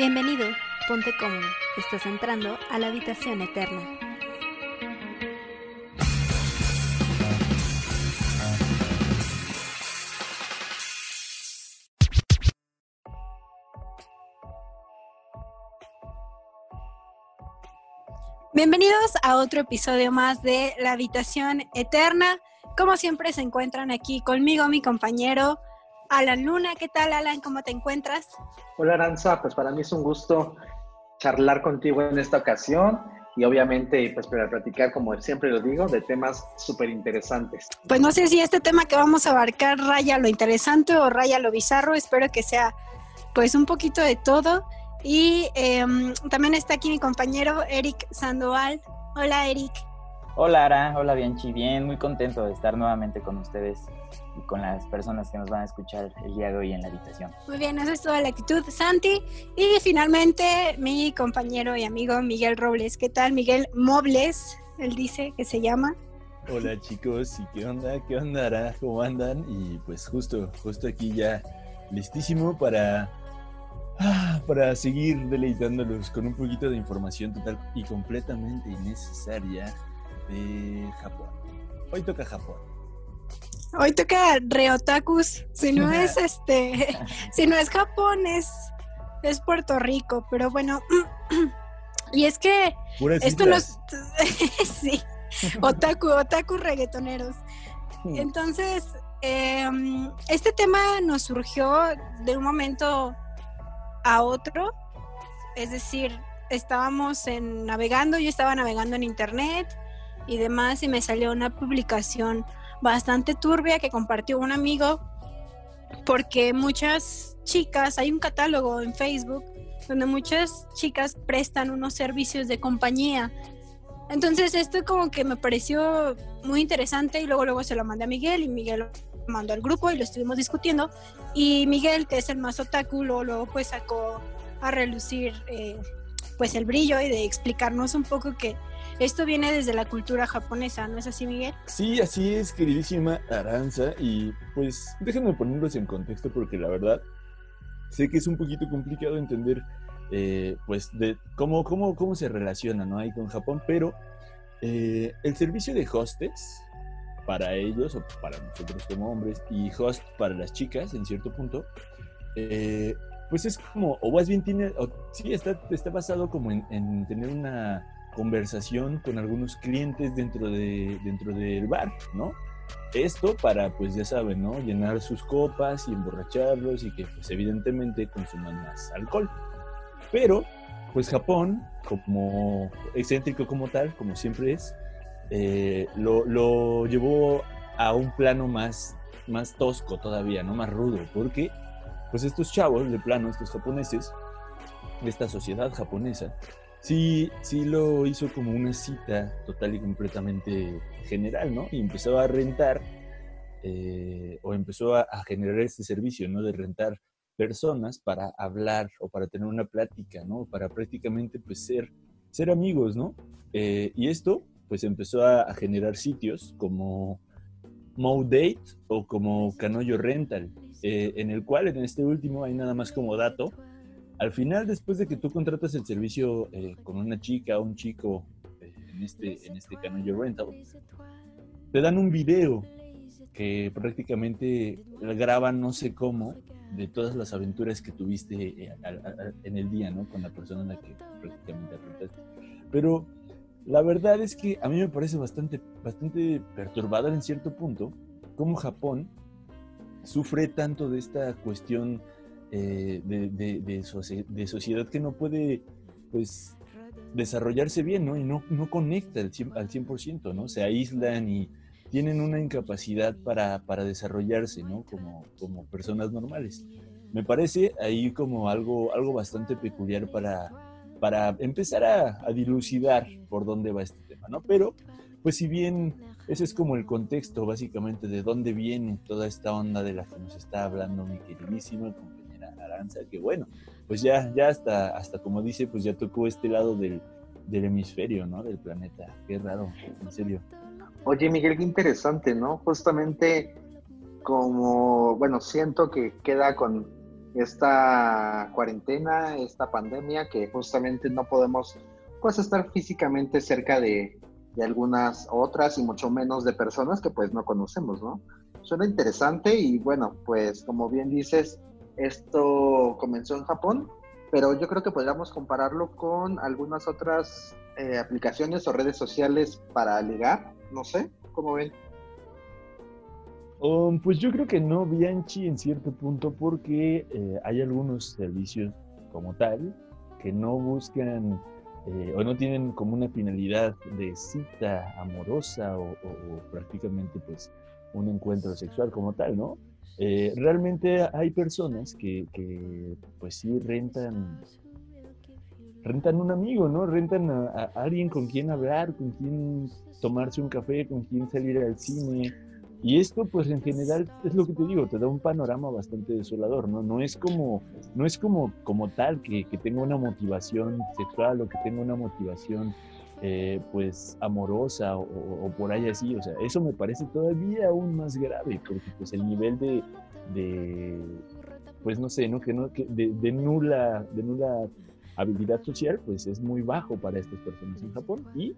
Bienvenido, ponte cómodo, estás entrando a la habitación eterna. Bienvenidos a otro episodio más de La Habitación Eterna. Como siempre se encuentran aquí conmigo mi compañero Alan Luna. ¿Qué tal Alan? ¿Cómo te encuentras? Hola Aranza, pues para mí es un gusto charlar contigo en esta ocasión y obviamente pues para platicar, como siempre lo digo, de temas súper interesantes. Pues no sé si este tema que vamos a abarcar raya lo interesante o raya lo bizarro, espero que sea pues un poquito de todo. Y em, también está aquí mi compañero Eric Sandoval. Hola, Eric. Hola, Ara. Hola, Bianchi. Bien, muy contento de estar nuevamente con ustedes y con las personas que nos van a escuchar el día de hoy en la habitación. Muy bien, esa es toda la actitud, Santi. Y finalmente, mi compañero y amigo Miguel Robles. ¿Qué tal, Miguel Mobles? Él dice que se llama. Hola chicos, ¿y qué onda? ¿Qué onda, Ara? ¿Cómo andan? Y pues justo, justo aquí ya listísimo para Ah, para seguir deleitándolos con un poquito de información total y completamente innecesaria de Japón. Hoy toca Japón. Hoy toca Reotakus. Si no es este, si no es Japón, es, es Puerto Rico. Pero bueno, y es que esto nos. sí, otaku, otaku reggaetoneros. Hmm. Entonces, em, este tema nos surgió de un momento a otro. Es decir, estábamos en, navegando, yo estaba navegando en internet y demás y me salió una publicación bastante turbia que compartió un amigo porque muchas chicas, hay un catálogo en Facebook donde muchas chicas prestan unos servicios de compañía. Entonces esto como que me pareció muy interesante y luego luego se lo mandé a Miguel y Miguel mandó al grupo y lo estuvimos discutiendo. Y Miguel, que es el más otaku, luego, pues sacó a relucir eh, pues el brillo y de explicarnos un poco que esto viene desde la cultura japonesa, ¿no es así, Miguel? Sí, así es, queridísima Aranza. Y pues déjenme ponerlos en contexto porque la verdad sé que es un poquito complicado entender eh, pues de cómo, cómo, cómo se relaciona ¿no? ahí con Japón, pero eh, el servicio de hostess para ellos o para nosotros como hombres y host para las chicas en cierto punto, eh, pues es como, o más bien tiene, sí, está, está basado como en, tener una conversación con algunos clientes dentro, de, dentro del bar, ¿no? Esto para, pues ya saben, ¿no? Llenar sus copas y emborracharlos y que, pues evidentemente consuman más alcohol. Pero, pues Japón, como excéntrico como tal, como siempre es, eh, lo, llevó a un plano más, más tosco todavía, ¿no? Más rudo, porque pues estos chavos de plano, estos japoneses, de esta sociedad japonesa, sí, sí lo hizo como una cita total y completamente general, ¿no? Y empezó a rentar, eh, o empezó a, generar este servicio, ¿no? De rentar personas para hablar o para tener una plática, ¿no? Para prácticamente, pues, ser, ser amigos, ¿no? Eh, y esto, pues empezó a, generar sitios como Date o como Canoyo Rental, eh, en el cual en este último hay nada más como dato. Al final, después de que tú contratas el servicio eh, con una chica o un chico eh, en, este, en este Canoyo Rental, te dan un video que prácticamente graban no sé cómo de todas las aventuras que tuviste en el día, ¿no? Con la persona en la que prácticamente rentaste. Pero la verdad es que a mí me parece bastante, bastante perturbador en cierto punto cómo Japón sufre tanto de esta cuestión eh, de, sociedad que no puede pues desarrollarse bien, ¿no? Y no, no conecta al 100%, ¿no? Se aíslan y tienen una incapacidad para, para desarrollarse, ¿no? Como, como personas normales. Me parece ahí como algo, algo bastante peculiar para, para empezar a, dilucidar por dónde va este tema, ¿no? Pero, pues si bien ese es como el contexto básicamente de dónde viene toda esta onda de la que nos está hablando mi queridísima Aranza, que bueno, pues ya, ya hasta, hasta como dice, pues ya tocó este lado del, del hemisferio, ¿no? Del planeta. Qué raro, en serio. Oye, Miguel, qué interesante, ¿no? Justamente como, bueno, siento que queda con esta cuarentena, esta pandemia, que justamente no podemos pues estar físicamente cerca de, de algunas otras y mucho menos de personas que pues no conocemos, ¿no? Suena interesante y bueno, pues como bien dices, esto comenzó en Japón, pero yo creo que podríamos compararlo con algunas otras eh, aplicaciones o redes sociales para ligar, no sé, ¿cómo ven? Um, pues yo creo que no, Bianchi, en cierto punto, porque eh, hay algunos servicios como tal que no buscan eh, o no tienen como una finalidad de cita amorosa o, prácticamente pues un encuentro sexual como tal, ¿no? Eh, realmente hay personas que, pues sí rentan rentan un amigo, ¿no? Rentan a, a, alguien con quien hablar, con quien tomarse un café, con quien salir al cine, y esto, pues en general, es lo que te digo, te da un panorama bastante desolador, ¿no? No es como, no es como, como tal que, que tenga una motivación sexual o que tenga una motivación, eh, pues, amorosa o, por ahí así. O sea, eso me parece todavía aún más grave, porque pues el nivel de, pues no sé, ¿no? Que no, que de, de, nula, de nula habilidad social, pues es muy bajo para estas personas en Japón y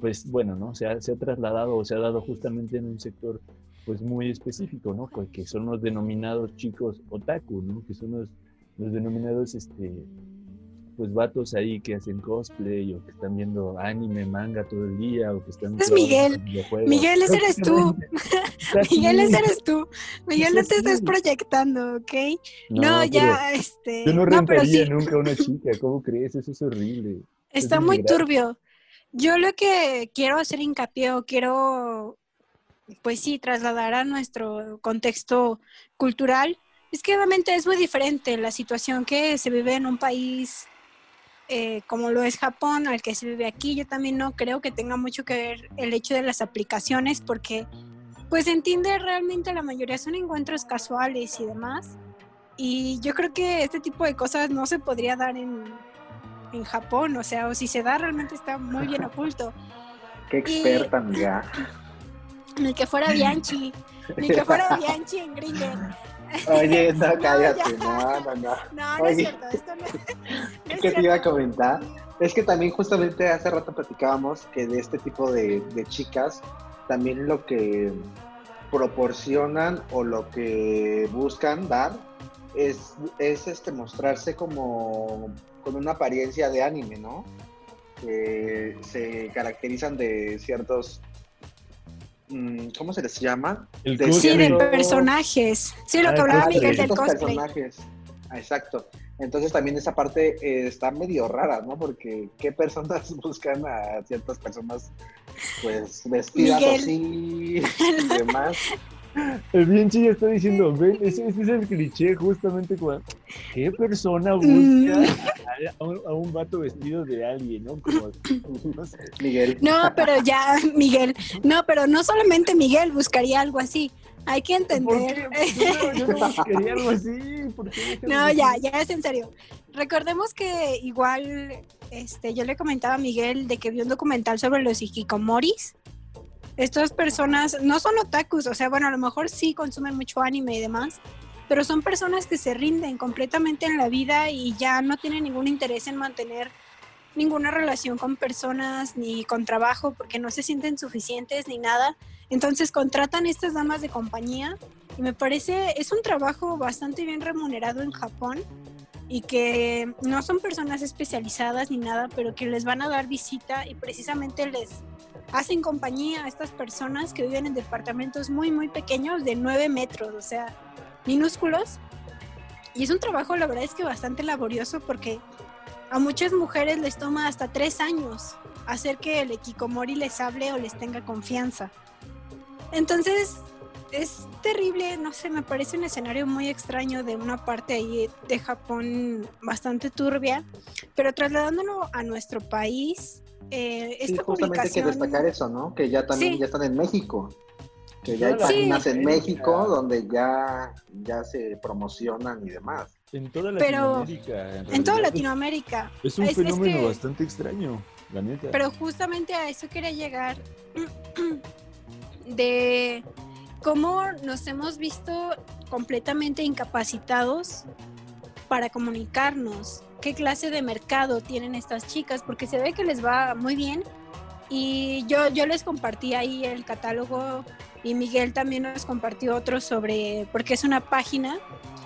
pues bueno, ¿no? Se ha, se ha trasladado o se ha dado justamente en un sector pues muy específico, ¿no? Que son los denominados chicos otaku, ¿no? Que son los, los denominados, este, pues vatos ahí que hacen cosplay o que están viendo anime, manga todo el día o que están... Es Miguel. Miguel, ese eres tú. Miguel, ese eres tú. Miguel, no te estés proyectando, ¿ok? No, ya, este... Yo no rentaría nunca a una chica, ¿cómo crees? Eso es horrible. Está muy turbio. Yo lo que quiero hacer hincapié o quiero, pues sí, trasladar a nuestro contexto cultural, es que obviamente es muy diferente la situación que se vive en un país eh, como lo es Japón, al que se vive aquí. Yo también no creo que tenga mucho que ver el hecho de las aplicaciones, porque pues entiende realmente la mayoría son encuentros casuales y demás. Y yo creo que este tipo de cosas no se podría dar en, en Japón, o sea, o si se da realmente está muy bien oculto. Qué experta, amiga. Ni que fuera Bianchi, ni que fuera Bianchi en Grindr. Oye, no, cállate, no, no, no. No, no es cierto, esto no, es ¿Qué te iba a comentar? Es que también justamente hace rato platicábamos que de este tipo de, de chicas, también lo que proporcionan o lo que buscan dar es, es este mostrarse como con una apariencia de anime, ¿no? Que se caracterizan de ciertos ¿cómo se les llama? De sí, de personajes. Sí, lo que hablaba Miguel del cosplay. personajes. Exacto. Entonces también esa parte eh, está medio rara, ¿no? Porque qué personas buscan a ciertas personas pues vestidas así y demás. El bien chilla está diciendo, ven, ese, es el cliché justamente cuando... ¿Qué persona busca a, un, vato vestido de alguien, no? Como, no Miguel. No, pero ya, Miguel. No, pero no solamente Miguel buscaría algo así. Hay que entender. yo no buscaría algo así. no, ya, ya es en serio. Recordemos que igual, este, yo le comentaba a Miguel de que vi un documental sobre los hikikomoris estas personas no son otakus, o sea, bueno, a lo mejor sí consumen mucho anime y demás, pero son personas que se rinden completamente en la vida y ya no tienen ningún interés en mantener ninguna relación con personas ni con trabajo porque no se sienten suficientes ni nada. Entonces contratan estas damas de compañía y me parece es un trabajo bastante bien remunerado en Japón y que no son personas especializadas ni nada, pero que les van a dar visita y precisamente les hacen compañía a estas personas que viven en departamentos muy, muy pequeños de 9 metros, o sea, minúsculos. Y es un trabajo, la verdad es que bastante laborioso porque a muchas mujeres les toma hasta tres años hacer que el equikomori les hable o les tenga confianza. Entonces, es terrible, no sé, me parece un escenario muy extraño de una parte ahí de Japón bastante turbia, pero trasladándolo a nuestro país, eh, esta justamente hay que destacar eso, ¿no? Que ya también ya están en México. Que ya hay páginas en México donde ya, ya se promocionan y demás. En toda Latinoamérica. en, toda Latinoamérica. Es un fenómeno bastante extraño, la neta. Pero justamente a eso quería llegar de cómo nos hemos visto completamente incapacitados para comunicarnos qué clase de mercado tienen estas chicas, porque se ve que les va muy bien. Y yo, yo les compartí ahí el catálogo y Miguel también nos compartió otro sobre, porque es una página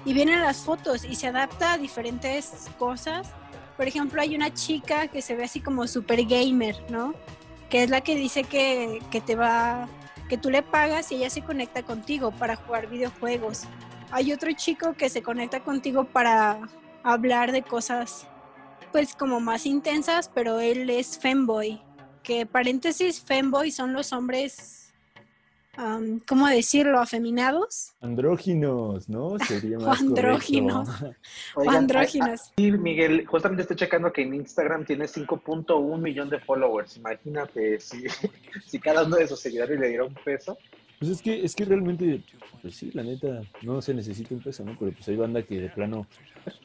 y vienen las fotos y se adapta a diferentes cosas. Por ejemplo, hay una chica que se ve así como super gamer, ¿no? Que es la que dice que, que te va, que tú le pagas y ella se conecta contigo para jugar videojuegos. Hay otro chico que se conecta contigo para hablar de cosas pues como más intensas, pero él es femboy, que paréntesis, femboy son los hombres, ¿cómo decirlo? Afeminados. Andróginos, ¿no? Sería más andróginos. andróginos. Sí, Miguel, justamente estoy checando que en Instagram tiene 5.1 millón de followers. Imagínate si, si cada uno de sus seguidores le diera un peso. Pues es que, es que realmente, pues sí, la neta, no se necesita un peso, ¿no? Pero pues hay banda que de plano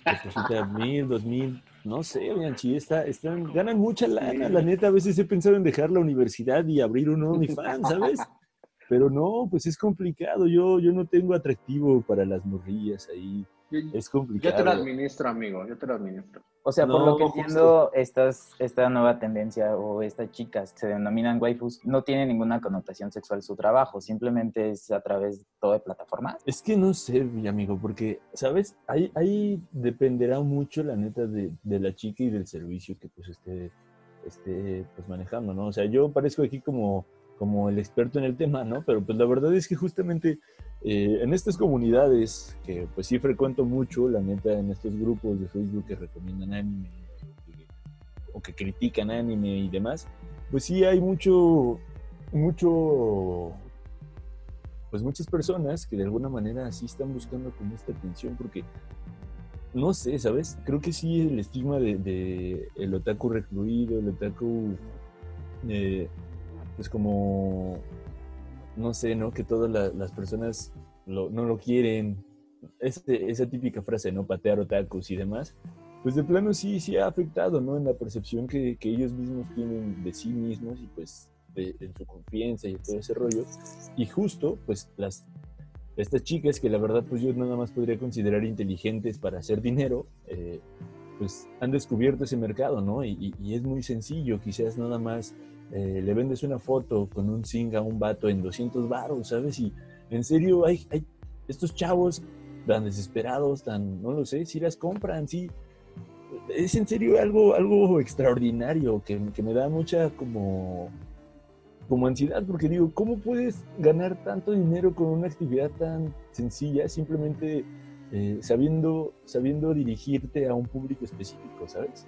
deposita mil, dos mil, no sé, Bianchi, está, están, ganan mucha lana, la neta, a veces he pensado en dejar la universidad y abrir un OnlyFans, ¿sabes? Pero no, pues es complicado, yo, yo no tengo atractivo para las morrillas ahí, es complicado. Yo te lo administro, amigo, yo te lo administro. O sea, por lo que entiendo, estas, esta nueva tendencia o estas chicas que se denominan waifus no tiene ninguna connotación sexual su trabajo, simplemente es a través de todo de plataformas. Es que no sé, mi amigo, porque, ¿sabes? Ahí, ahí dependerá mucho, la neta, de, de la chica y del servicio que pues esté, esté pues manejando, ¿no? O sea, yo parezco aquí como como el experto en el tema, ¿no? Pero pues la verdad es que justamente eh, en estas comunidades, que pues sí frecuento mucho, la neta, en estos grupos de Facebook que recomiendan anime o que critican anime y demás, pues sí hay mucho, mucho, pues muchas personas que de alguna manera sí están buscando como esta atención porque no sé, ¿sabes? Creo que sí el estigma de, el otaku recluido, el otaku eh, pues como, no sé, ¿no? Que todas las personas no lo quieren. Este, esa típica frase, ¿no? Patear otakus y demás. Pues de plano sí, sí ha afectado, ¿no? En la percepción que, ellos mismos tienen de sí mismos y pues de, en su confianza y todo ese rollo. Y justo, pues las estas chicas que la verdad pues yo nada más podría considerar inteligentes para hacer dinero, eh, pues han descubierto ese mercado, ¿no? Y, y, es muy sencillo, quizás nada más eh, le vendes una foto con un zinc a un vato en 200 baros, ¿sabes? Y en serio hay, estos chavos tan desesperados, tan, no lo sé, si las compran, sí. Es en serio algo, algo extraordinario que, que me da mucha como, como ansiedad, porque digo, ¿cómo puedes ganar tanto dinero con una actividad tan sencilla simplemente eh, sabiendo, sabiendo dirigirte a un público específico, ¿sabes?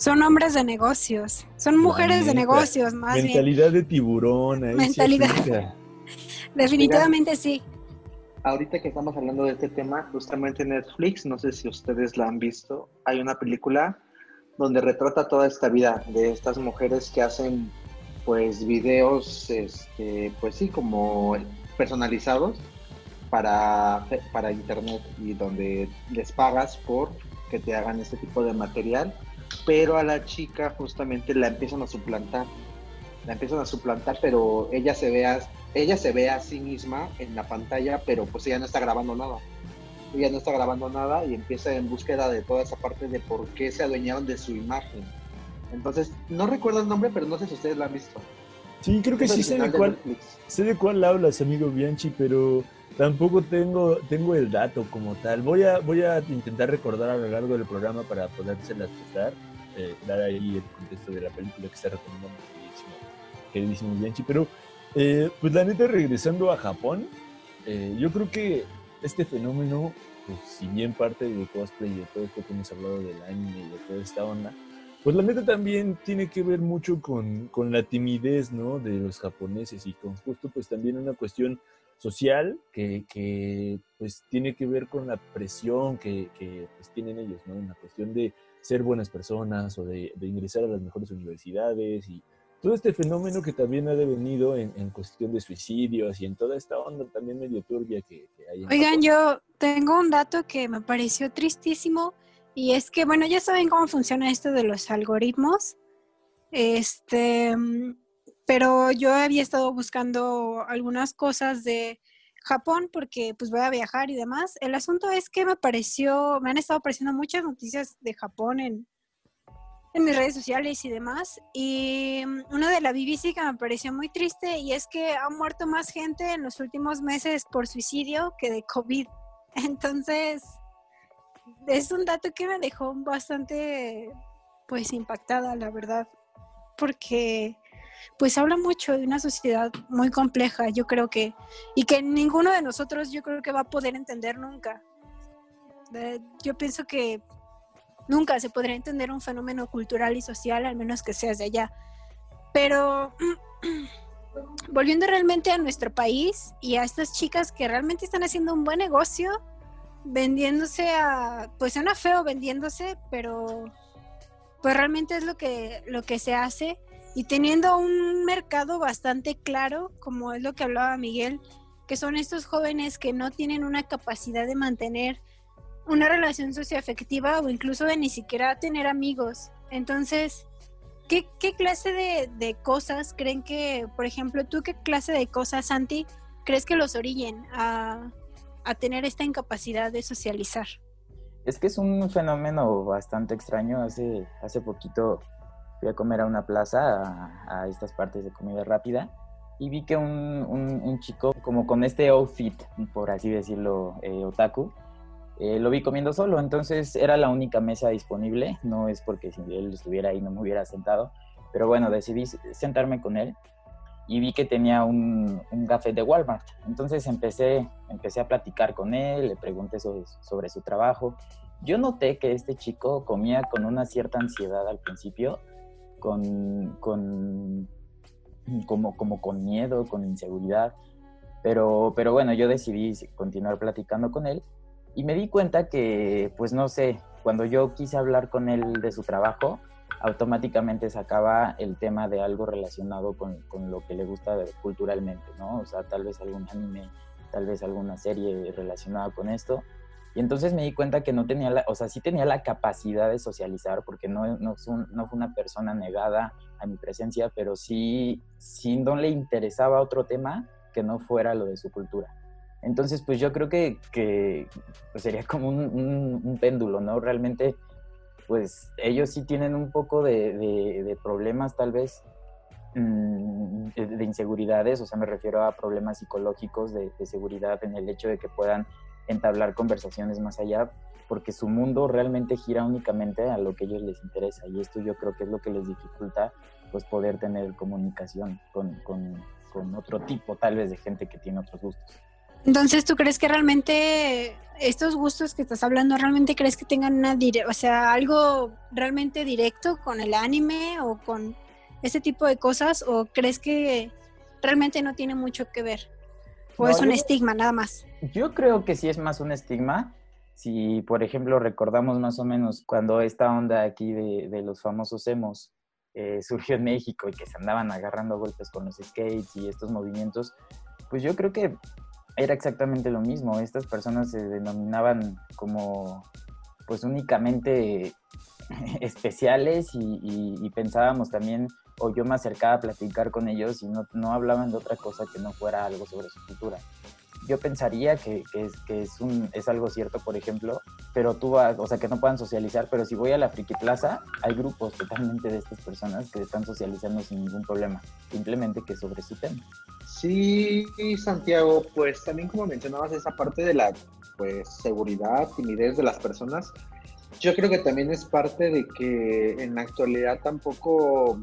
Son hombres de negocios, son mujeres de negocios, más Mentalidad de tiburón. Mentalidad. Definitivamente sí. Ahorita que estamos hablando de este tema, justamente Netflix, no sé si ustedes la han visto, hay una película donde retrata toda esta vida de estas mujeres que hacen pues videos, este, pues sí, como personalizados para, para internet y donde les pagas por que te hagan este tipo de material pero a la chica justamente la empiezan a suplantar. La empiezan a suplantar, pero ella se ve a, ella se ve a sí misma en la pantalla, pero pues ella no está grabando nada. Ella no está grabando nada y empieza en búsqueda de toda esa parte de por qué se adueñaron de su imagen. Entonces, no recuerdo el nombre, pero no sé si ustedes la han visto. Sí, creo que sí sé de, cuál, sé de cuál hablas, amigo Bianchi, pero tampoco tengo, tengo el dato como tal. Voy a, voy a intentar recordar a lo largo del programa para podérselas prestar, eh, dar ahí el contexto de la película que está recomendando queridísimo, Bianchi. Pero, eh, pues la neta, regresando a Japón, eh, yo creo que este fenómeno, pues si bien parte de cosplay y de todo esto que hemos hablado del anime y de toda esta onda, pues la neta también tiene que ver mucho con, con, la timidez, ¿no? De los japoneses y con justo pues también una cuestión social que, que pues tiene que ver con la presión que, que pues, tienen ellos, ¿no? Una cuestión de ser buenas personas o de, de, ingresar a las mejores universidades y todo este fenómeno que también ha devenido en, en cuestión de suicidios y en toda esta onda también medio turbia que, hay. Oigan, yo tengo un dato que me pareció tristísimo y es que, bueno, ya saben cómo funciona esto de los algoritmos. Este, pero yo había estado buscando algunas cosas de Japón porque pues voy a viajar y demás. El asunto es que me pareció, me han estado apareciendo muchas noticias de Japón en, en mis redes sociales y demás. Y mm, una de la BBC que me pareció muy triste y es que ha muerto más gente en los últimos meses por suicidio que de COVID. Entonces, es un dato que me dejó bastante, pues, impactada, la verdad, porque, pues, habla mucho de una sociedad muy compleja, yo creo que, y que ninguno de nosotros, yo creo que va a poder entender nunca. Yo pienso que nunca se podría entender un fenómeno cultural y social, al menos que seas de allá. Pero volviendo realmente a nuestro país y a estas chicas que realmente están haciendo un buen negocio, vendiéndose a, pues suena feo vendiéndose, pero pues realmente es lo que, lo que se hace y teniendo un mercado bastante claro, como es lo que hablaba Miguel, que son estos jóvenes que no tienen una capacidad de mantener una relación socioafectiva o incluso de ni siquiera tener amigos. Entonces, ¿qué, qué clase de, de, cosas creen que, por ejemplo, tú qué clase de cosas, Santi, crees que los orillen a, a tener esta incapacidad de socializar. Es que es un fenómeno bastante extraño. Hace, hace poquito fui a comer a una plaza, a, estas partes de comida rápida, y vi que un, un, chico como con este outfit, por así decirlo, eh, otaku, eh, lo vi comiendo solo. Entonces era la única mesa disponible. No es porque si él estuviera ahí no me hubiera sentado. Pero bueno, decidí sentarme con él y vi que tenía un, un café de Walmart. Entonces empecé, empecé a platicar con él, le pregunté sobre, sobre, su trabajo. Yo noté que este chico comía con una cierta ansiedad al principio, con, con, como, como con miedo, con inseguridad. Pero, pero bueno, yo decidí continuar platicando con él y me di cuenta que, pues no sé, cuando yo quise hablar con él de su trabajo, automáticamente sacaba el tema de algo relacionado con, con, lo que le gusta culturalmente, ¿no? O sea, tal vez algún anime, tal vez alguna serie relacionada con esto. Y entonces me di cuenta que no tenía la, o sea, sí tenía la capacidad de socializar, porque no, no, fue una persona negada a mi presencia, pero sí, sí no le interesaba otro tema que no fuera lo de su cultura. Entonces, pues yo creo que, que pues sería como un, péndulo, ¿no? Realmente pues ellos sí tienen un poco de, problemas tal vez mm, de, inseguridades, o sea, me refiero a problemas psicológicos de, seguridad en el hecho de que puedan entablar conversaciones más allá, porque su mundo realmente gira únicamente a lo que a ellos les interesa y esto yo creo que es lo que les dificulta pues poder tener comunicación con, con otro tipo tal vez de gente que tiene otros gustos. Entonces, ¿tú crees que realmente estos gustos que estás hablando, realmente crees que tengan una, o sea, algo realmente directo con el anime o con ese tipo de cosas? ¿O crees que realmente no tiene mucho que ver? ¿O es un estigma nada más? Yo creo que sí es más un estigma. Si, por ejemplo, recordamos más o menos cuando esta onda aquí de, los famosos emos eh, surgió en México y que se andaban agarrando golpes con los skates y estos movimientos, pues yo creo que era exactamente lo mismo. Estas personas se denominaban como pues únicamente especiales y, pensábamos también, o yo me acercaba a platicar con ellos y no, no hablaban de otra cosa que no fuera algo sobre su cultura yo pensaría que, es, que es, un, es algo cierto, por ejemplo, pero tú vas, o sea, que no puedan socializar, pero si voy a la Friki Plaza, hay grupos totalmente de estas personas que están socializando sin ningún problema, simplemente que sobre su tema. Sí, Santiago, pues también como mencionabas esa parte de la pues seguridad, timidez de las personas, yo creo que también es parte de que en la actualidad tampoco,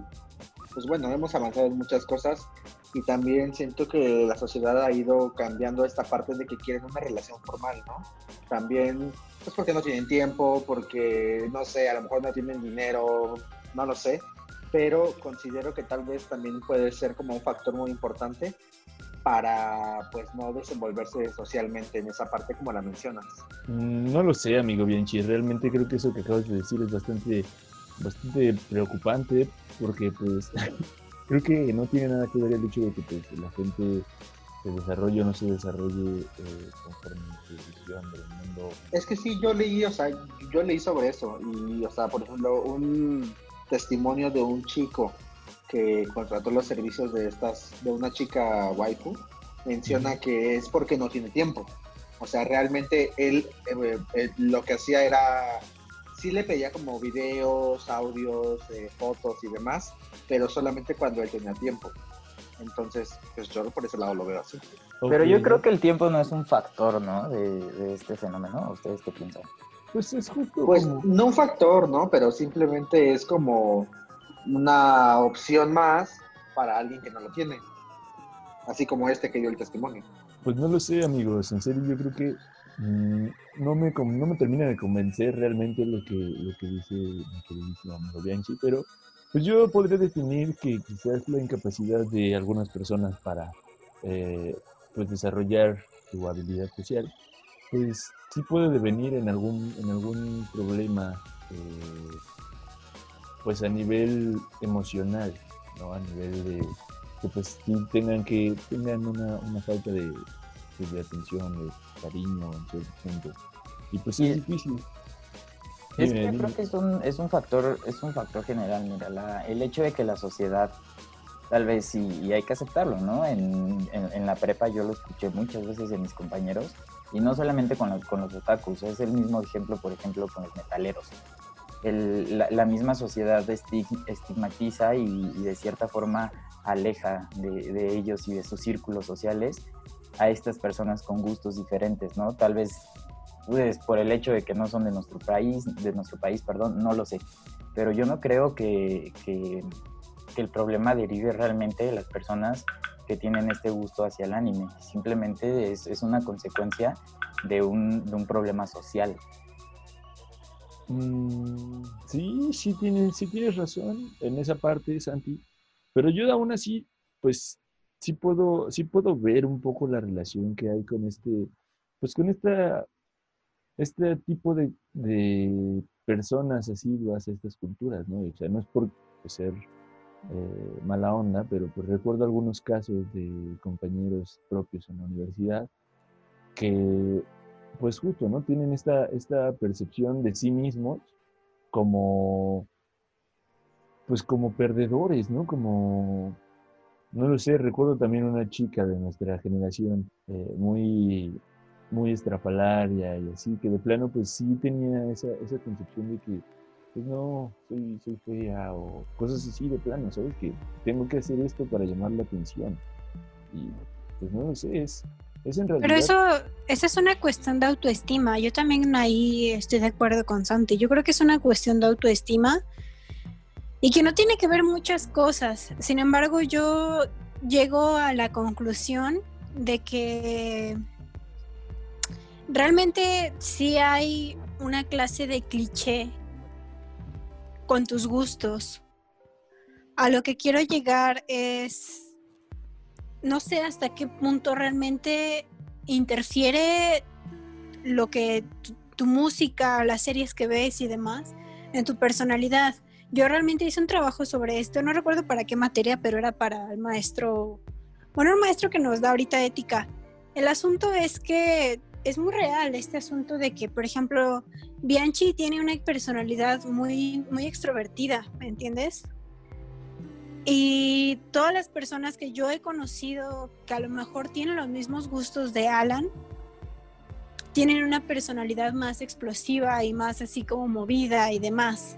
pues bueno, hemos avanzado en muchas cosas, y también siento que la sociedad ha ido cambiando esta parte de que quieren una relación formal, ¿no? También, pues porque no tienen tiempo, porque, no sé, a lo mejor no tienen dinero, no lo sé, pero considero que tal vez también puede ser como un factor muy importante para pues no desenvolverse socialmente en esa parte como la mencionas. Mm, no lo sé, amigo Bianchi, realmente creo que eso que acabas de decir es bastante bastante preocupante porque pues creo que no tiene nada que ver el hecho de que pues, la gente se desarrolle o no se desarrolle eh, conforme su visión del mundo. Es que sí, yo leí, o sea, yo leí sobre eso y, o sea, por ejemplo, un testimonio de un chico que contrató los servicios de estas, de una chica waifu menciona que es porque no tiene tiempo. O sea, realmente él eh, eh, lo que hacía era, sí le pedía como videos, audios, eh, fotos y demás, pero solamente cuando él tenía tiempo. Entonces, pues yo por ese lado lo veo así. Pero yo creo que el tiempo no es un factor, ¿no? De, este fenómeno. ¿Ustedes qué piensan? Pues es justo. Pues no un factor, ¿no? Pero simplemente es como una opción más para alguien que no lo tiene. Así como este que dio el testimonio. Pues no lo sé, amigos. En serio, yo creo que no, me, no me termina de convencer realmente lo que, lo que dice mi queridísimo Bianchi, pero pues yo podría definir que quizás la incapacidad de algunas personas para eh, pues desarrollar su habilidad social, pues sí puede devenir en algún, en algún problema eh, pues a nivel emocional, ¿no? A nivel de que pues tengan que tengan una, una falta de, de, atención, de cariño en cierto punto. Y pues es difícil. Es que creo que es un, es un factor, es un factor general, mira, la, el hecho de que la sociedad, tal vez sí, y hay que aceptarlo, ¿no? En, en, la prepa yo lo escuché muchas veces de mis compañeros, y no solamente con, los, con los otakus, es el mismo ejemplo, por ejemplo, con los metaleros. El, la, misma sociedad estigmatiza y, y, de cierta forma aleja de, de, ellos y de sus círculos sociales a estas personas con gustos diferentes, ¿no? Tal vez pues, por el hecho de que no son de nuestro país, de nuestro país, perdón, no lo sé. Pero yo no creo que, que, el problema derive realmente de las personas que tienen este gusto hacia el anime. Simplemente es, es una consecuencia de un, de un problema social. Mm, sí, sí tienes, sí tienes razón en esa parte, Santi. Pero yo aún así, pues sí puedo, sí puedo ver un poco la relación que hay con este, pues con esta este tipo de, personas asiduas a estas culturas, ¿no? O sea, no es por ser eh, mala onda, pero pues recuerdo algunos casos de compañeros propios en la universidad que, pues justo, ¿no? Tienen esta, esta percepción de sí mismos como, pues como perdedores, ¿no? Como, no lo sé, recuerdo también una chica de nuestra generación eh, muy muy estrafalaria y así, que de plano pues sí tenía esa, esa concepción de que pues no, soy, soy fea o cosas así de plano, ¿sabes? Que tengo que hacer esto para llamar la atención. Y pues no lo sé, es, es en realidad... Pero eso, esa es una cuestión de autoestima. Yo también ahí estoy de acuerdo con Santi. Yo creo que es una cuestión de autoestima y que no tiene que ver muchas cosas. Sin embargo, yo llego a la conclusión de que realmente sí hay una clase de cliché con tus gustos. A lo que quiero llegar es, no sé hasta qué punto realmente interfiere lo que tu, música, las series que ves y demás en tu personalidad. Yo realmente hice un trabajo sobre esto, no recuerdo para qué materia, pero era para el maestro, bueno, el maestro que nos da ahorita ética. El asunto es que es muy real este asunto de que, por ejemplo, Bianchi tiene una personalidad muy, muy extrovertida, ¿me entiendes? Y todas las personas que yo he conocido que a lo mejor tienen los mismos gustos de Alan, tienen una personalidad más explosiva y más así como movida y demás.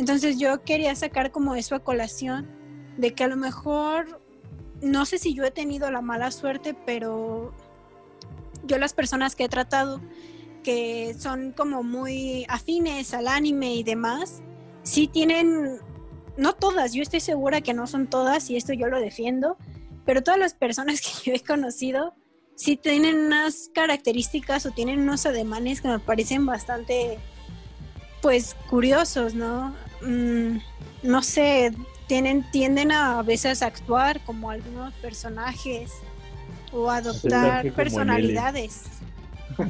Entonces yo quería sacar como eso a colación de que a lo mejor, no sé si yo he tenido la mala suerte, pero yo las personas que he tratado que son como muy afines al anime y demás, sí tienen, no todas, yo estoy segura que no son todas y esto yo lo defiendo, pero todas las personas que yo he conocido sí tienen unas características o tienen unos ademanes que me parecen bastante, pues, curiosos, ¿no? Mm, no sé, tienen, tienden a veces a actuar como algunos personajes o adoptar personalidades.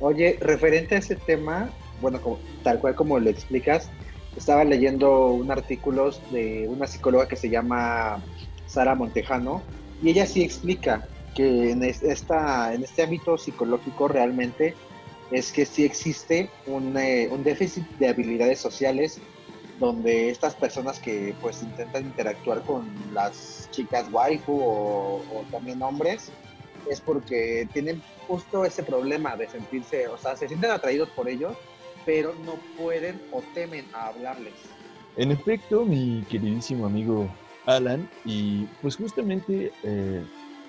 oye, referente a ese tema, bueno, tal cual como lo explicas, estaba leyendo un artículo de una psicóloga que se llama Sara Montejano y ella sí explica que en, esta, en este ámbito psicológico realmente es que sí existe un, eh, un déficit de habilidades sociales donde estas personas que pues intentan interactuar con las chicas waifu o, también hombres, es porque tienen justo ese problema de sentirse, o sea, se sienten atraídos por ellos, pero no pueden o temen a hablarles. En efecto, mi queridísimo amigo Alan, y pues justamente, eh,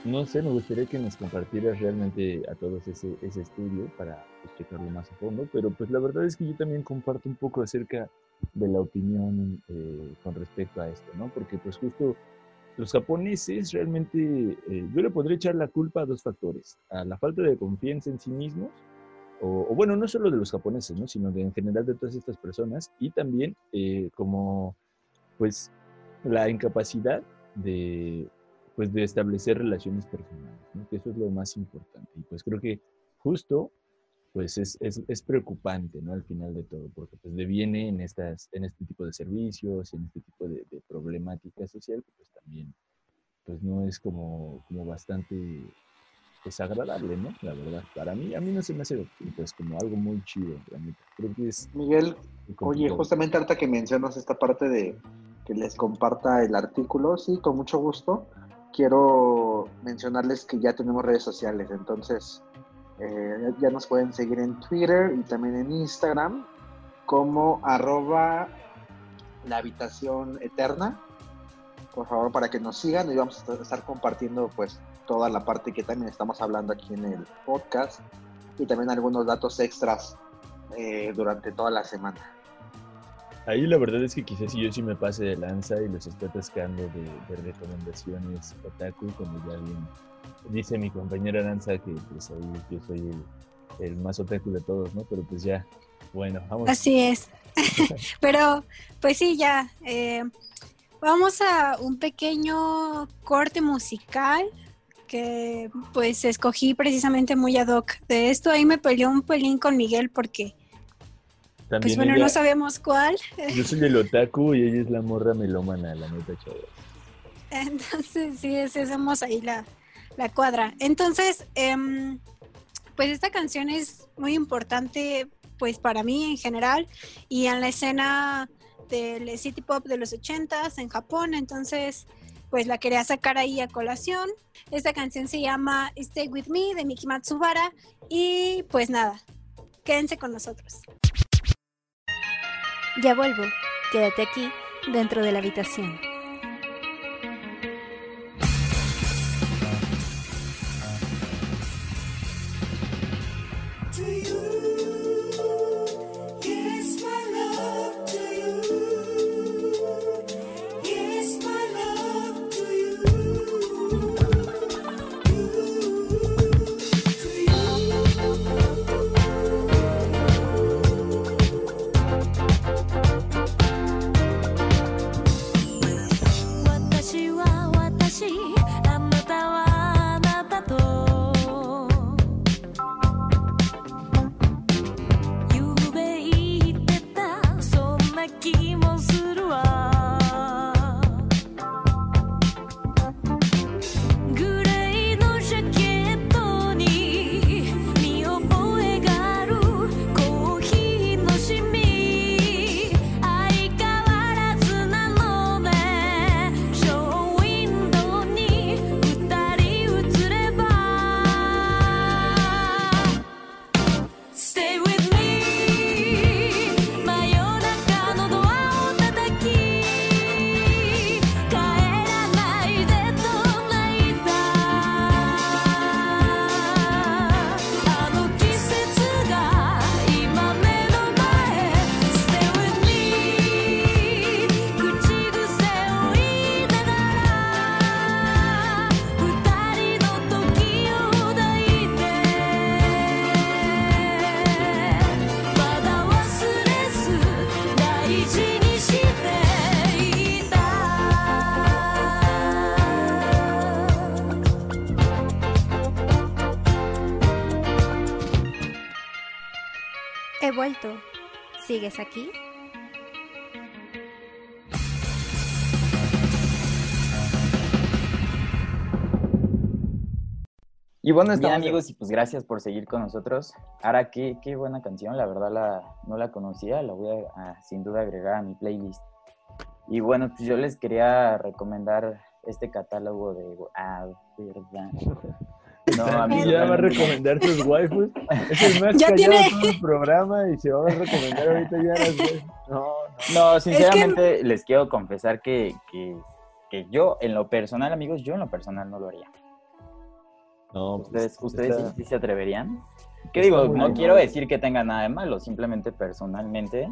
no sé, me gustaría que nos compartieras realmente a todos ese, estudio para pues, más a fondo, pero pues la verdad es que yo también comparto un poco acerca de la opinión eh, con respecto a esto, ¿no? Porque pues justo los japoneses realmente, eh, yo le podría echar la culpa a dos factores, a la falta de confianza en sí mismos, o, bueno, no solo de los japoneses, ¿no? sino de, en general de todas estas personas, y también eh, como, pues, la incapacidad de, pues, de establecer relaciones personales, ¿no? que eso es lo más importante. Y pues creo que justo pues es, es, es, preocupante, ¿no? Al final de todo, porque pues deviene en, estas, en este tipo de servicios, en este tipo de, de problemática social, pues también, pues no es como, como bastante desagradable, ¿no? La verdad, para mí, a mí no se me hace pues como algo muy chido, Creo que es... Miguel, oye, justamente ahorita que mencionas esta parte de que les comparta el artículo, sí, con mucho gusto. Quiero mencionarles que ya tenemos redes sociales, entonces eh, ya nos pueden seguir en Twitter y también en Instagram como arroba la habitación eterna. Por favor, para que nos sigan y vamos a estar compartiendo pues toda la parte que también estamos hablando aquí en el podcast y también algunos datos extras eh, durante toda la semana. Ahí la verdad es que quizás yo sí me pase de lanza y los estoy atascando de, recomendaciones otaku, como ya bien dice mi compañera Aranza, que pues ahí yo soy el, más otaku de todos, ¿no? Pero pues ya, bueno, vamos. Así es. Pero pues sí, ya. Eh, vamos a un pequeño corte musical que pues escogí precisamente muy ad hoc de esto. Ahí me peleó un pelín con Miguel porque... pues bueno, no sabemos cuál. Yo soy el otaku y ella es la morra melómana, la neta chavos. Entonces, sí, hacemos ahí la, la cuadra. Entonces, em, pues esta canción es muy importante pues para mí en general y en la escena del city pop de los ochentas en Japón, entonces pues la quería sacar ahí a colación. Esta canción se llama Stay With Me de Miki Matsubara y pues nada, quédense con nosotros. Ya vuelvo, quédate aquí dentro de la habitación. ¿Sigues aquí? Y bueno, está amigos, y pues gracias por seguir con nosotros. Ahora, qué, qué buena canción, la verdad la, no la conocía, la voy a, sin duda agregar a mi playlist. Y bueno, pues yo les quería recomendar este catálogo de... Ah, verdad. No, a mí ya va a recomendar sus waifus. Es el más ya callado de todo el programa y se va a recomendar ahorita ya las No, no. no sinceramente les quiero confesar que, que, que yo, en lo personal, amigos, yo en lo personal no lo haría. No, pues, ¿Ustedes, ¿ustedes sí, se atreverían? ¿Qué digo? No quiero decir que tenga nada de malo, simplemente personalmente,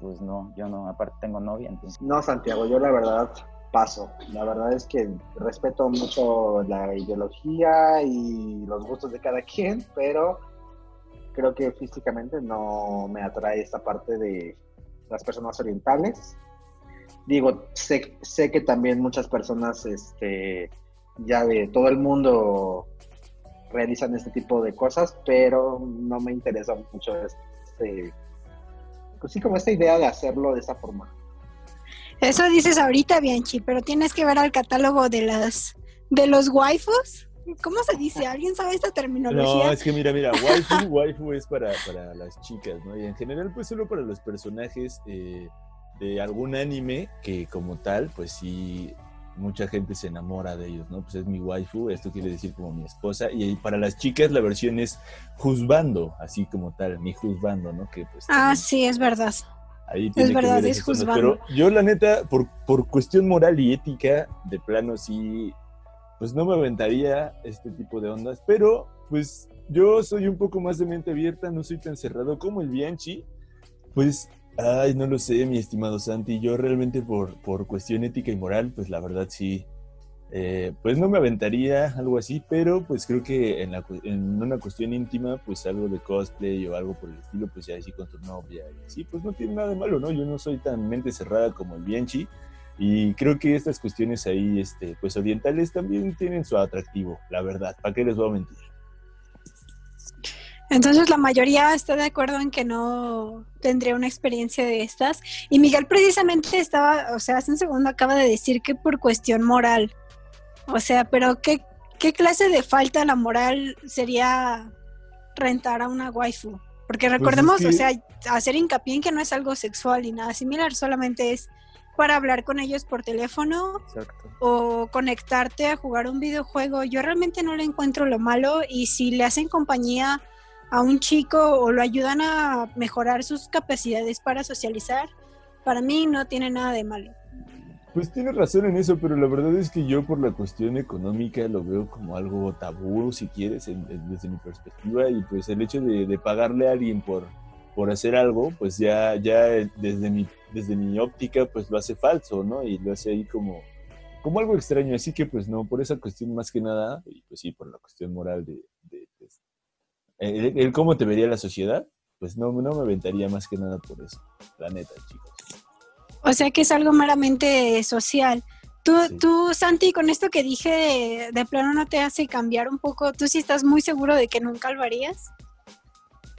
pues no, yo no, aparte tengo novia, entonces. No, Santiago, yo la verdad paso. La verdad es que respeto mucho la ideología y los gustos de cada quien, pero creo que físicamente no me atrae esta parte de las personas orientales. Digo, sé, sé que también muchas personas este, ya de todo el mundo realizan este tipo de cosas, pero no me interesa mucho este, pues sí, como esta idea de hacerlo de esa forma. Eso dices ahorita, Bianchi, pero tienes que ver al catálogo de las de los waifus. ¿Cómo se dice? ¿Alguien sabe esta terminología? No, es que mira, mira, waifu, waifu es para, para las chicas, ¿no? Y en general, pues solo para los personajes eh, de algún anime que como tal, pues sí mucha gente se enamora de ellos, ¿no? Pues es mi waifu, esto quiere decir como mi esposa, y para las chicas la versión es juzbando, así como tal, mi juzbando, ¿no? Que pues, ah, sí, es verdad. Ahí tiene es verdad, es juzgando. Pero yo la neta, por, por cuestión moral y ética, de plano sí, pues no me aventaría este tipo de ondas, pero pues yo soy un poco más de mente abierta, no soy tan cerrado como el Bianchi, pues Ay, no lo sé, mi estimado Santi. Yo realmente por, por cuestión ética y moral, pues la verdad sí, eh, pues no me aventaría algo así, pero pues creo que en, la, en, una cuestión íntima, pues algo de cosplay o algo por el estilo, pues ya así con tu novia y así, pues no tiene nada de malo, ¿no? Yo no soy tan mente cerrada como el Bianchi y creo que estas cuestiones ahí, este, pues orientales también tienen su atractivo, la verdad, ¿para qué les voy a mentir? Entonces la mayoría está de acuerdo en que no tendría una experiencia de estas. Y Miguel precisamente estaba, o sea, hace un segundo acaba de decir que por cuestión moral. O sea, pero ¿qué, qué clase de falta a la moral sería rentar a una waifu? Porque pues recordemos, o sea, hacer hincapié en que no es algo sexual y nada similar, solamente es para hablar con ellos por teléfono o conectarte a jugar un videojuego. Yo realmente no le encuentro lo malo y si le hacen compañía a un chico o lo ayudan a mejorar sus capacidades para socializar, para mí no tiene nada de malo. Pues tienes razón en eso, pero la verdad es que yo por la cuestión económica lo veo como algo tabú, si quieres, desde mi perspectiva, y pues el hecho de, pagarle a alguien por, por hacer algo, pues ya, ya desde, mi, desde mi óptica, pues lo hace falso, ¿no? Y lo hace ahí como, como algo extraño, así que pues no, por esa cuestión más que nada, y pues sí, por la cuestión moral de, el, cómo te vería la sociedad, pues no, no me aventaría más que nada por eso, la neta, chicos. O sea que es algo meramente social. Tú, tú, Santi, con esto que dije, de, plano no te hace cambiar un poco. ¿Tú sí estás muy seguro de que nunca lo harías?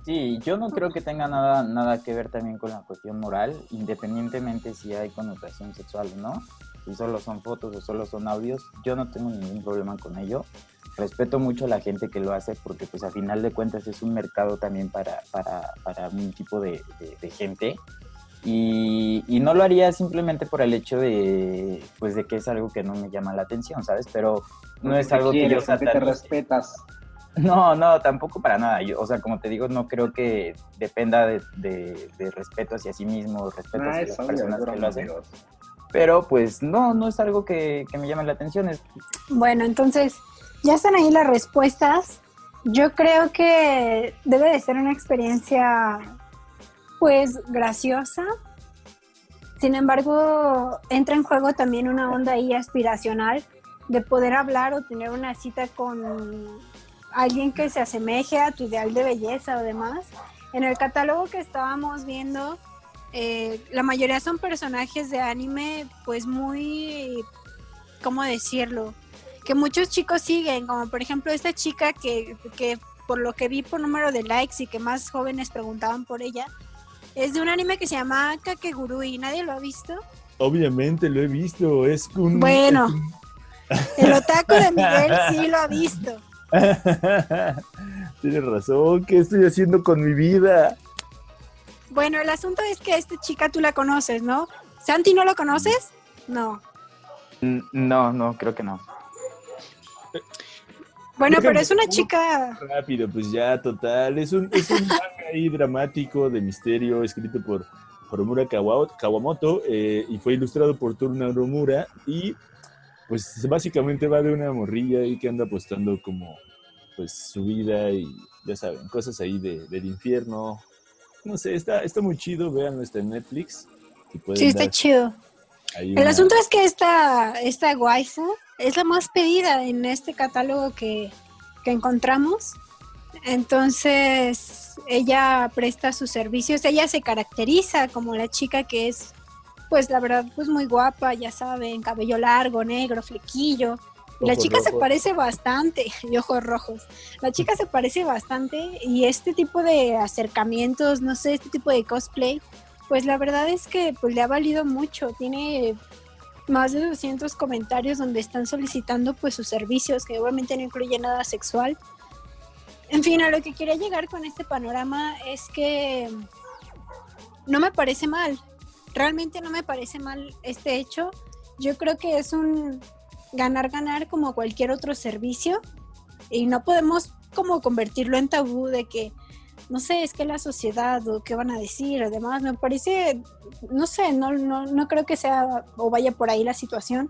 Sí, yo no creo que tenga nada, nada que ver también con la cuestión moral, independientemente si hay connotación sexual o no. Si solo son fotos o solo son audios, yo no tengo ningún problema con ello respeto mucho a la gente que lo hace porque pues a final de cuentas es un mercado también para, para, para un tipo de, de, gente y, y, no lo haría simplemente por el hecho de pues de que es algo que no me llama la atención, ¿sabes? Pero no es algo que yo que te respetas. No, no, tampoco para nada. Yo, o sea, como te digo, no creo que dependa de, de, respeto hacia sí mismo, respeto ah, hacia las personas que lo hacen. Pero pues no, no es algo que, que me llame la atención. Es... Bueno, entonces, ya están ahí las respuestas. Yo creo que debe de ser una experiencia pues graciosa. Sin embargo, entra en juego también una onda ahí aspiracional de poder hablar o tener una cita con alguien que se asemeje a tu ideal de belleza o demás. En el catálogo que estábamos viendo, eh, la mayoría son personajes de anime, pues muy, ¿cómo decirlo? que muchos chicos siguen, como por ejemplo esta chica que, que por lo que vi por número de likes y que más jóvenes preguntaban por ella, es de un anime que se llama Kakegurui. ¿Nadie lo ha visto? Obviamente lo he visto, es un... Bueno, el otaku de Miguel sí lo ha visto. Tienes razón, ¿qué estoy haciendo con mi vida? Bueno, el asunto es que esta chica tú la conoces, ¿no? ¿Santi no lo conoces? No. No, no, creo que no. Bueno, pero es una chica. Rápido, pues ya, total. Es un, es un manga ahí dramático de misterio escrito por Horomura Kawamoto eh, y fue ilustrado por Turna Horomura. Y pues básicamente va de una morrilla ahí que anda apostando como pues su vida y ya saben, cosas ahí de, del infierno. No sé, está, está muy chido, véanlo, está en Netflix. sí, está chido. El asunto es que esta, esta waifu es la más pedida en este catálogo que, que encontramos. Entonces, ella presta sus servicios. Ella se caracteriza como la chica que es, pues la verdad, pues muy guapa, ya saben, cabello largo, negro, flequillo. la chica se parece bastante, y ojos rojos. La chica se parece bastante y este tipo de acercamientos, no sé, este tipo de cosplay, pues la verdad es que pues le ha valido mucho. Tiene más de 200 comentarios donde están solicitando pues sus servicios, que obviamente no incluye nada sexual. En fin, a lo que quería llegar con este panorama es que no me parece mal. Realmente no me parece mal este hecho. Yo creo que es un ganar-ganar como cualquier otro servicio y no podemos como convertirlo en tabú de que no sé, es que la sociedad o qué van a decir, además me parece, no sé, no, no, no creo que sea o vaya por ahí la situación.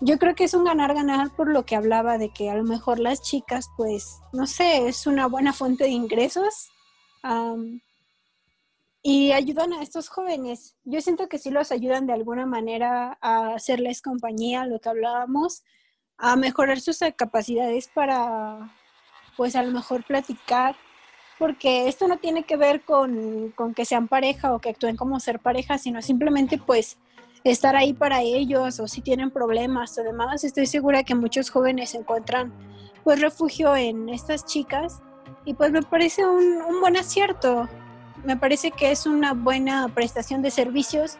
Yo creo que es un ganar-ganar por lo que hablaba de que a lo mejor las chicas, pues, no sé, es una buena fuente de ingresos y ayudan a estos jóvenes. Yo siento que sí los ayudan de alguna manera a hacerles compañía, lo que hablábamos, a mejorar sus capacidades para, pues, a lo mejor platicar porque esto no tiene que ver con, que sean pareja o que actúen como ser pareja, sino simplemente pues estar ahí para ellos o si tienen problemas o demás. Estoy segura que muchos jóvenes encuentran pues refugio en estas chicas y pues me parece un, buen acierto. Me parece que es una buena prestación de servicios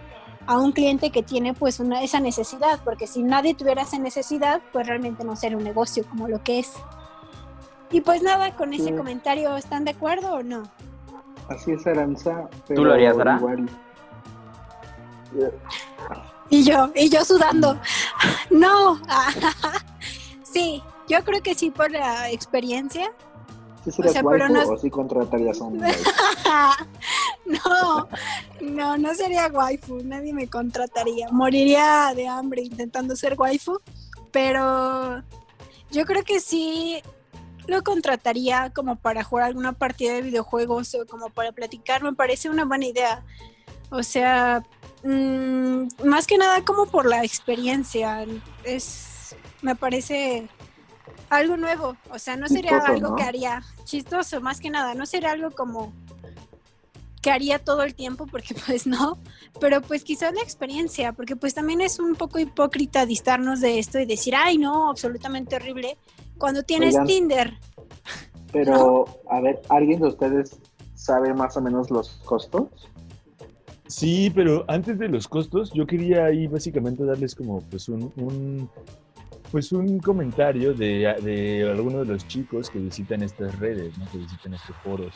a un cliente que tiene pues esa necesidad, porque si nadie tuviera esa necesidad, pues realmente no sería un negocio como lo que es. Y pues nada, con ese comentario, ¿están de acuerdo o no? Así es, Aranza. ¿Tú lo harías, Ara? Y yo, y yo sudando. No. sí, yo creo que sí por la experiencia. ¿Sí o o sí contratarías a un No, no, no sería waifu, nadie me contrataría. Moriría de hambre intentando ser waifu, pero yo creo que sí lo contrataría como para jugar alguna partida de videojuegos o como para platicar, me parece una buena idea. O sea, mm, más que nada como por la experiencia, es, me parece algo nuevo, o sea, no sería algo que haría chistoso, más que nada, no sería algo como que haría todo el tiempo, porque pues no, pero pues quizás la experiencia, porque pues también es un poco hipócrita distarnos de esto y decir, ay no, absolutamente horrible, cuando tienes Tinder. Pero, a ver, ¿alguien de ustedes sabe más o menos los costos? Sí, pero antes de los costos, yo quería ahí básicamente darles como pues un, pues un comentario de, de algunos de los chicos que visitan estas redes, ¿no? que visitan estos foros,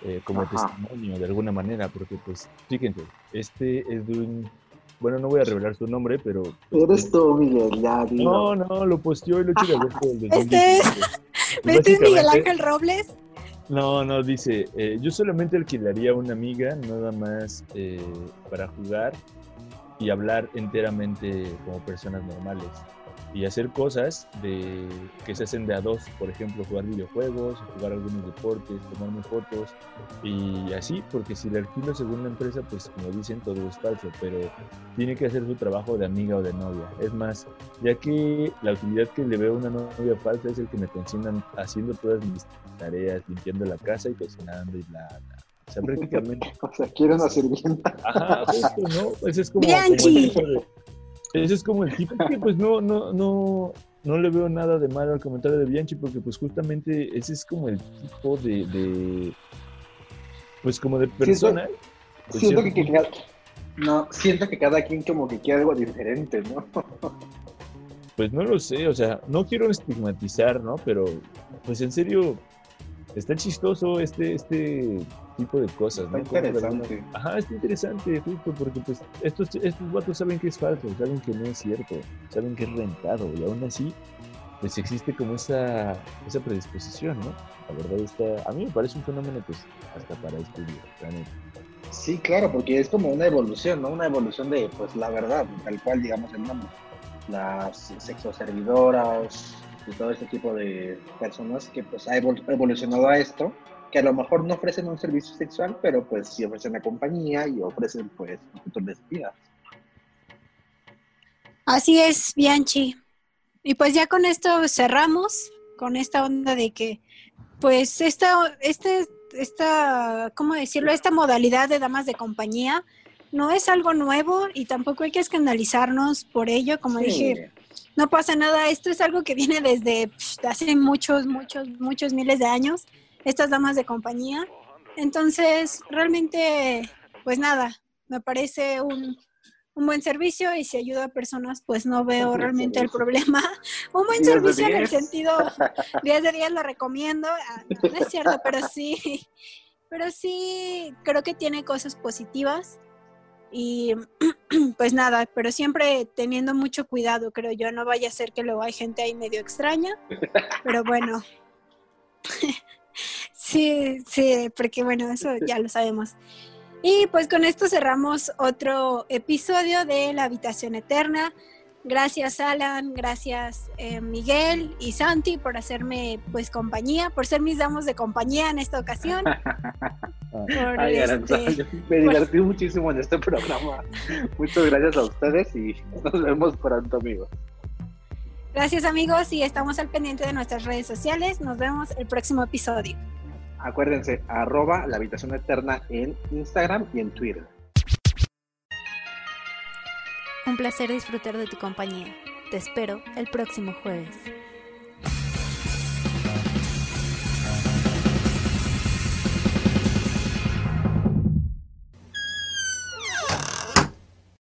eh, como testimonio de alguna manera, porque pues fíjense, este es de un bueno, no voy a revelar su nombre, pero... Pues, Eres tú, Miguel, ya, No, no, lo posteó y lo hecho de Este es... ¿Este es Miguel Ángel Robles? No, no, dice, eh, yo solamente alquilaría una amiga, nada más eh, para jugar y hablar enteramente como personas normales y hacer cosas de, que se hacen de a dos, por ejemplo, jugar videojuegos, jugar algunos deportes, tomarme fotos y así, porque si le alquilo según la empresa, pues como dicen, todo es falso, pero tiene que hacer su trabajo de amiga o de novia. Es más, ya que la utilidad que le veo a una novia falsa es el que me consignan haciendo todas mis tareas, limpiando la casa y cocinando y bla, bla. O sea, prácticamente. o sea, quiero una sirvienta. Ajá, justo, ¿no? Ese es como. Ese es como el tipo que pues no, no, no, no le veo nada de malo al comentario de Bianchi porque pues justamente ese es como el tipo de, pues como de persona. Siento, que, no, siento que cada quien como que quiere algo diferente, ¿no? pues no lo sé, o sea, no quiero estigmatizar, ¿no? Pero pues en serio, está chistoso este, este tipo de cosas, ¿no? Interesante. Ajá, está interesante, justo, porque pues estos, estos vatos saben que es falso, saben que no es cierto, saben que es rentado, y aún así, pues existe como esa, esa predisposición, ¿no? La verdad está, a mí me parece un fenómeno pues hasta para estudiar, realmente. Sí, claro, porque es como una evolución, ¿no? Una evolución de, pues, la verdad, tal cual, digamos, el nombre. Las sexoservidoras y todo este tipo de personas que, pues, ha evolucionado a esto, que a lo mejor no ofrecen un servicio sexual, pero, pues, sí ofrecen la compañía y ofrecen, pues, un futuro de vida. Así es, Bianchi. Y pues ya con esto cerramos, con esta onda de que, pues, esta, este esta, ¿cómo decirlo? Esta modalidad de damas de compañía no es algo nuevo y tampoco hay que escandalizarnos por ello. Como dije, no pasa nada. Esto es algo que viene desde hace muchos, muchos, muchos miles de años. Estas damas de compañía. Entonces, realmente, pues nada, me parece un, un buen servicio y si ayuda a personas, pues no veo realmente el problema. Un buen servicio en el sentido 10 de 10 lo recomiendo. Ah, no, es cierto, pero sí, pero sí creo que tiene cosas positivas y pues nada, pero siempre teniendo mucho cuidado, creo yo, no vaya a ser que luego hay gente ahí medio extraña, pero bueno. sí, sí, porque bueno, eso ya lo sabemos. Y pues con esto cerramos otro episodio de La Habitación Eterna. Gracias Alan, gracias eh, Miguel y Santi por hacerme pues compañía, por ser mis damos de compañía en esta ocasión. Ay, este, me divertí muchísimo en este programa. Muchas gracias a ustedes y nos vemos pronto amigos. Gracias amigos y estamos al pendiente de nuestras redes sociales. Nos vemos el próximo episodio. Acuérdense, arroba la habitación eterna en Instagram y en Twitter. Un placer disfrutar de tu compañía. Te espero el próximo jueves.